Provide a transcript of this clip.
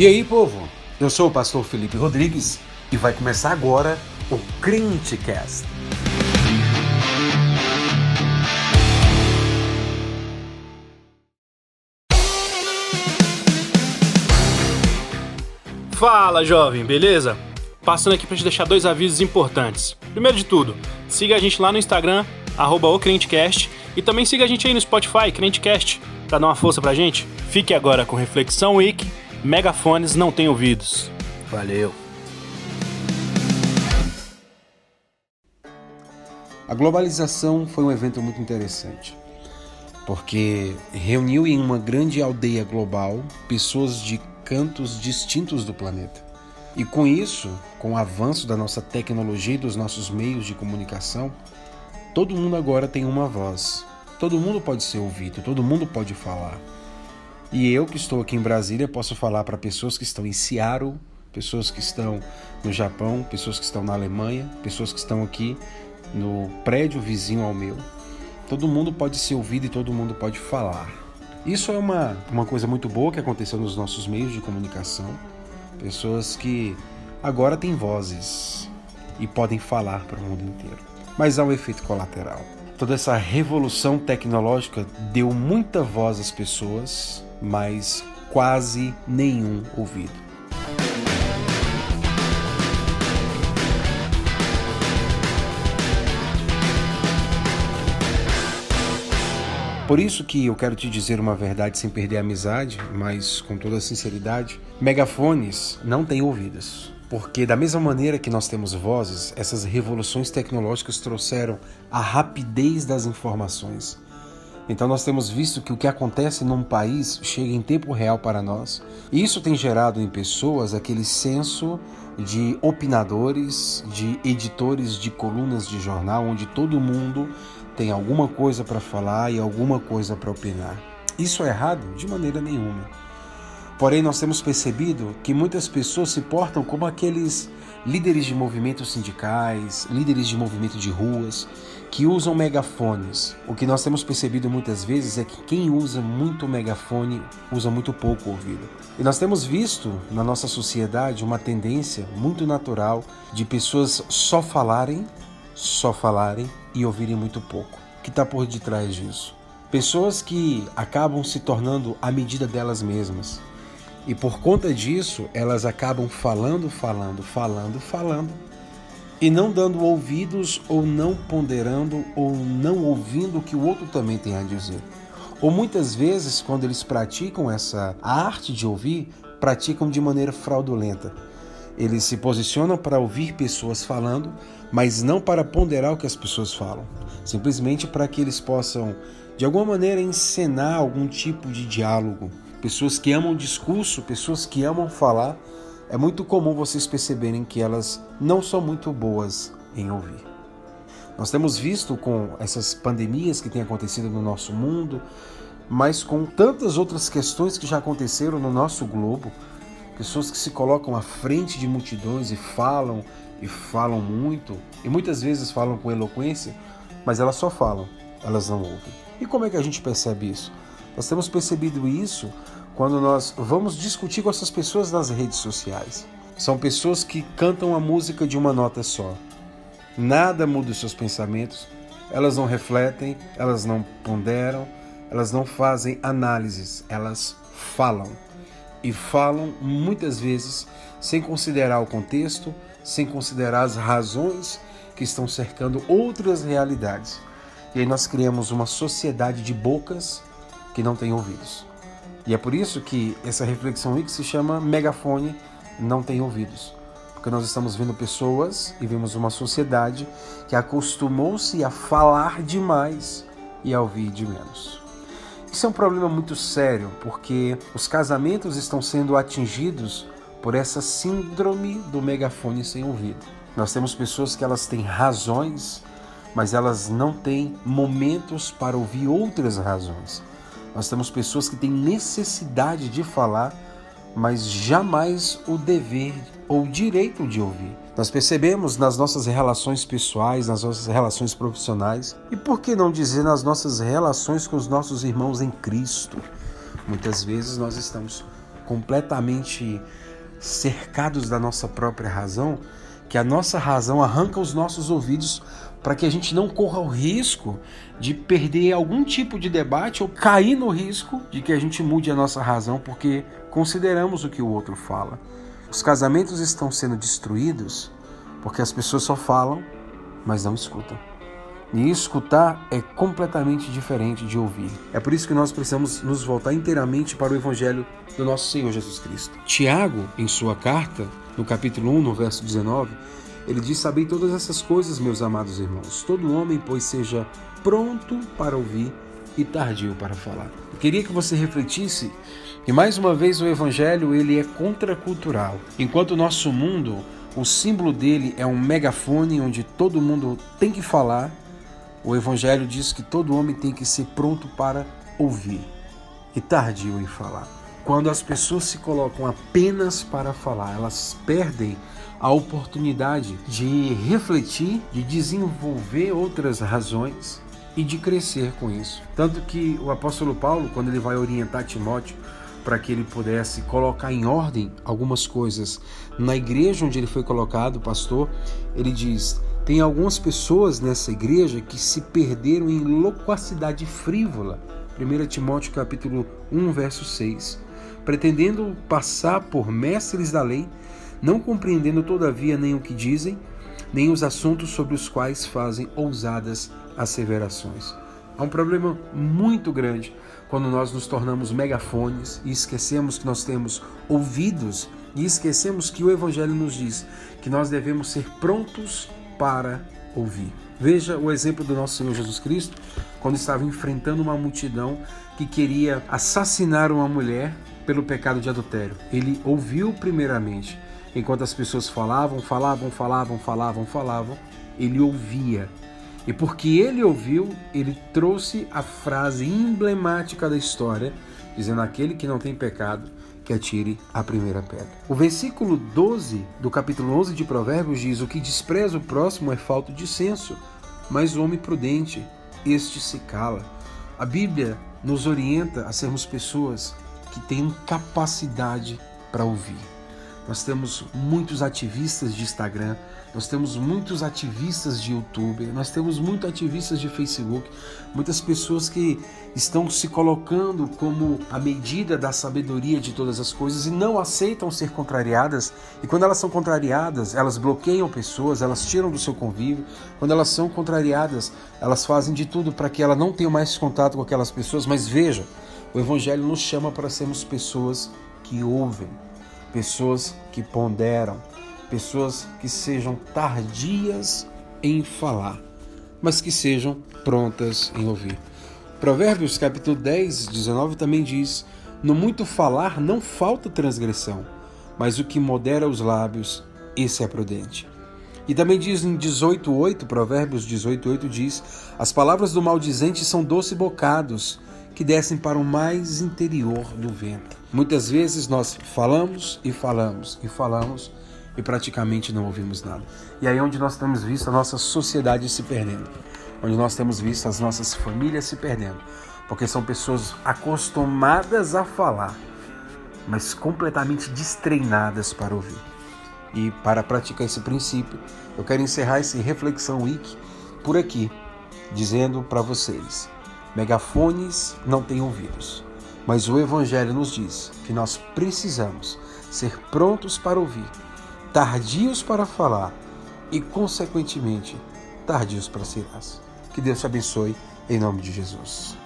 E aí, povo? Eu sou o pastor Felipe Rodrigues e vai começar agora o Crentecast. Fala, jovem, beleza? Passando aqui para te deixar dois avisos importantes. Primeiro de tudo, siga a gente lá no Instagram, arroba o Crentecast, e também siga a gente aí no Spotify, Crentecast, para dar uma força pra gente. Fique agora com Reflexão Week, Megafones não têm ouvidos. Valeu! A globalização foi um evento muito interessante, porque reuniu em uma grande aldeia global pessoas de cantos distintos do planeta. E com isso, com o avanço da nossa tecnologia e dos nossos meios de comunicação, todo mundo agora tem uma voz. Todo mundo pode ser ouvido, todo mundo pode falar. E eu que estou aqui em Brasília posso falar para pessoas que estão em Seattle, pessoas que estão no Japão, pessoas que estão na Alemanha, pessoas que estão aqui no prédio vizinho ao meu. Todo mundo pode ser ouvido e todo mundo pode falar. Isso é uma, uma coisa muito boa que aconteceu nos nossos meios de comunicação. Pessoas que agora têm vozes e podem falar para o mundo inteiro. Mas há um efeito colateral. Toda essa revolução tecnológica deu muita voz às pessoas, mas quase nenhum ouvido. Por isso que eu quero te dizer uma verdade sem perder a amizade, mas com toda sinceridade, megafones não têm ouvidos. Porque da mesma maneira que nós temos vozes, essas revoluções tecnológicas trouxeram a rapidez das informações. Então nós temos visto que o que acontece num país chega em tempo real para nós. E isso tem gerado em pessoas aquele senso de opinadores, de editores de colunas de jornal, onde todo mundo tem alguma coisa para falar e alguma coisa para opinar. Isso é errado? De maneira nenhuma. Porém, nós temos percebido que muitas pessoas se portam como aqueles líderes de movimentos sindicais, líderes de movimento de ruas, que usam megafones. O que nós temos percebido muitas vezes é que quem usa muito megafone usa muito pouco ouvido. E nós temos visto na nossa sociedade uma tendência muito natural de pessoas só falarem, só falarem e ouvirem muito pouco. O que está por detrás disso? Pessoas que acabam se tornando a medida delas mesmas. E por conta disso, elas acabam falando, falando, falando, falando, e não dando ouvidos ou não ponderando ou não ouvindo o que o outro também tem a dizer. Ou muitas vezes, quando eles praticam essa arte de ouvir, praticam de maneira fraudulenta. Eles se posicionam para ouvir pessoas falando, mas não para ponderar o que as pessoas falam, simplesmente para que eles possam, de alguma maneira, encenar algum tipo de diálogo. Pessoas que amam discurso, pessoas que amam falar, é muito comum vocês perceberem que elas não são muito boas em ouvir. Nós temos visto com essas pandemias que têm acontecido no nosso mundo, mas com tantas outras questões que já aconteceram no nosso globo, pessoas que se colocam à frente de multidões e falam e falam muito, e muitas vezes falam com eloquência, mas elas só falam, elas não ouvem. E como é que a gente percebe isso? Nós temos percebido isso quando nós vamos discutir com essas pessoas nas redes sociais. São pessoas que cantam a música de uma nota só. Nada muda os seus pensamentos, elas não refletem, elas não ponderam, elas não fazem análises, elas falam. E falam muitas vezes sem considerar o contexto, sem considerar as razões que estão cercando outras realidades. E aí nós criamos uma sociedade de bocas que não tem ouvidos. E é por isso que essa reflexão aí que se chama megafone não tem ouvidos. Porque nós estamos vendo pessoas e vemos uma sociedade que acostumou-se a falar demais e a ouvir de menos. Isso é um problema muito sério, porque os casamentos estão sendo atingidos por essa síndrome do megafone sem ouvido. Nós temos pessoas que elas têm razões, mas elas não têm momentos para ouvir outras razões. Nós temos pessoas que têm necessidade de falar, mas jamais o dever ou o direito de ouvir. Nós percebemos nas nossas relações pessoais, nas nossas relações profissionais e por que não dizer nas nossas relações com os nossos irmãos em Cristo. Muitas vezes nós estamos completamente cercados da nossa própria razão, que a nossa razão arranca os nossos ouvidos para que a gente não corra o risco de perder algum tipo de debate ou cair no risco de que a gente mude a nossa razão porque consideramos o que o outro fala. Os casamentos estão sendo destruídos porque as pessoas só falam, mas não escutam. E escutar é completamente diferente de ouvir. É por isso que nós precisamos nos voltar inteiramente para o Evangelho do nosso Senhor Jesus Cristo. Tiago, em sua carta, no capítulo 1, no verso 19, ele diz: Sabei todas essas coisas, meus amados irmãos. Todo homem, pois, seja pronto para ouvir e tardio para falar. Eu queria que você refletisse que mais uma vez o evangelho ele é contracultural. Enquanto o nosso mundo, o símbolo dele é um megafone onde todo mundo tem que falar, o evangelho diz que todo homem tem que ser pronto para ouvir e tardio em falar. Quando as pessoas se colocam apenas para falar, elas perdem a oportunidade de refletir, de desenvolver outras razões e de crescer com isso. Tanto que o apóstolo Paulo, quando ele vai orientar Timóteo para que ele pudesse colocar em ordem algumas coisas na igreja onde ele foi colocado, pastor, ele diz: tem algumas pessoas nessa igreja que se perderam em loquacidade frívola. 1 Timóteo capítulo 1, verso 6. Pretendendo passar por mestres da lei, não compreendendo todavia nem o que dizem, nem os assuntos sobre os quais fazem ousadas asseverações. Há um problema muito grande quando nós nos tornamos megafones e esquecemos que nós temos ouvidos e esquecemos que o Evangelho nos diz que nós devemos ser prontos para ouvir. Veja o exemplo do nosso Senhor Jesus Cristo, quando estava enfrentando uma multidão que queria assassinar uma mulher pelo pecado de adultério. Ele ouviu primeiramente Enquanto as pessoas falavam, falavam, falavam, falavam, falavam, ele ouvia. E porque ele ouviu, ele trouxe a frase emblemática da história, dizendo: Aquele que não tem pecado, que atire a primeira pedra. O versículo 12 do capítulo 11 de Provérbios diz: O que despreza o próximo é falta de senso, mas o homem prudente, este se cala. A Bíblia nos orienta a sermos pessoas que têm capacidade para ouvir. Nós temos muitos ativistas de Instagram, nós temos muitos ativistas de YouTube, nós temos muitos ativistas de Facebook, muitas pessoas que estão se colocando como a medida da sabedoria de todas as coisas e não aceitam ser contrariadas. E quando elas são contrariadas, elas bloqueiam pessoas, elas tiram do seu convívio. Quando elas são contrariadas, elas fazem de tudo para que ela não tenha mais contato com aquelas pessoas. Mas veja, o Evangelho nos chama para sermos pessoas que ouvem pessoas que ponderam, pessoas que sejam tardias em falar, mas que sejam prontas em ouvir. Provérbios capítulo 10, 19 também diz: No muito falar não falta transgressão, mas o que modera os lábios, esse é prudente. E também diz em 18:8, Provérbios 18:8 diz: As palavras do maldizente são doce bocados, que descem para o mais interior do ventre. Muitas vezes nós falamos e falamos e falamos e praticamente não ouvimos nada. E aí é onde nós temos visto a nossa sociedade se perdendo, onde nós temos visto as nossas famílias se perdendo, porque são pessoas acostumadas a falar, mas completamente destreinadas para ouvir. E para praticar esse princípio, eu quero encerrar esse Reflexão Week por aqui, dizendo para vocês: Megafones não têm ouvidos, mas o Evangelho nos diz que nós precisamos ser prontos para ouvir, tardios para falar e, consequentemente, tardios para ser. Que Deus te abençoe em nome de Jesus.